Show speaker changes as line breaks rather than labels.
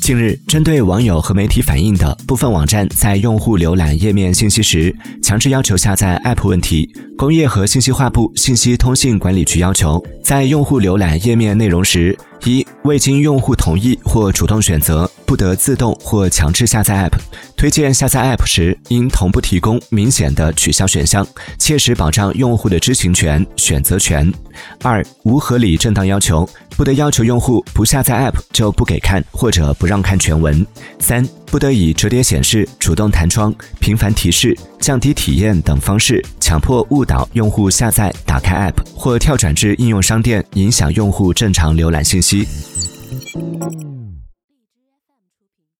近日，针对网友和媒体反映的部分网站在用户浏览页面信息时强制要求下载 App 问题，工业和信息化部信息通信管理局要求，在用户浏览页面内容时，一未经用户同意或主动选择，不得自动或强制下载 App。推荐下载 App 时，应同步提供明显的取消选项，切实保障用户的知情权、选择权。二无合理正当要求，不得要求用户不下载 App 就不给看或者不让看全文。三不得以折叠显示、主动弹窗、频繁提示、降低体验等方式强迫误导用户下载、打开 App 或跳转至应用商店，影响用户正常浏览信息。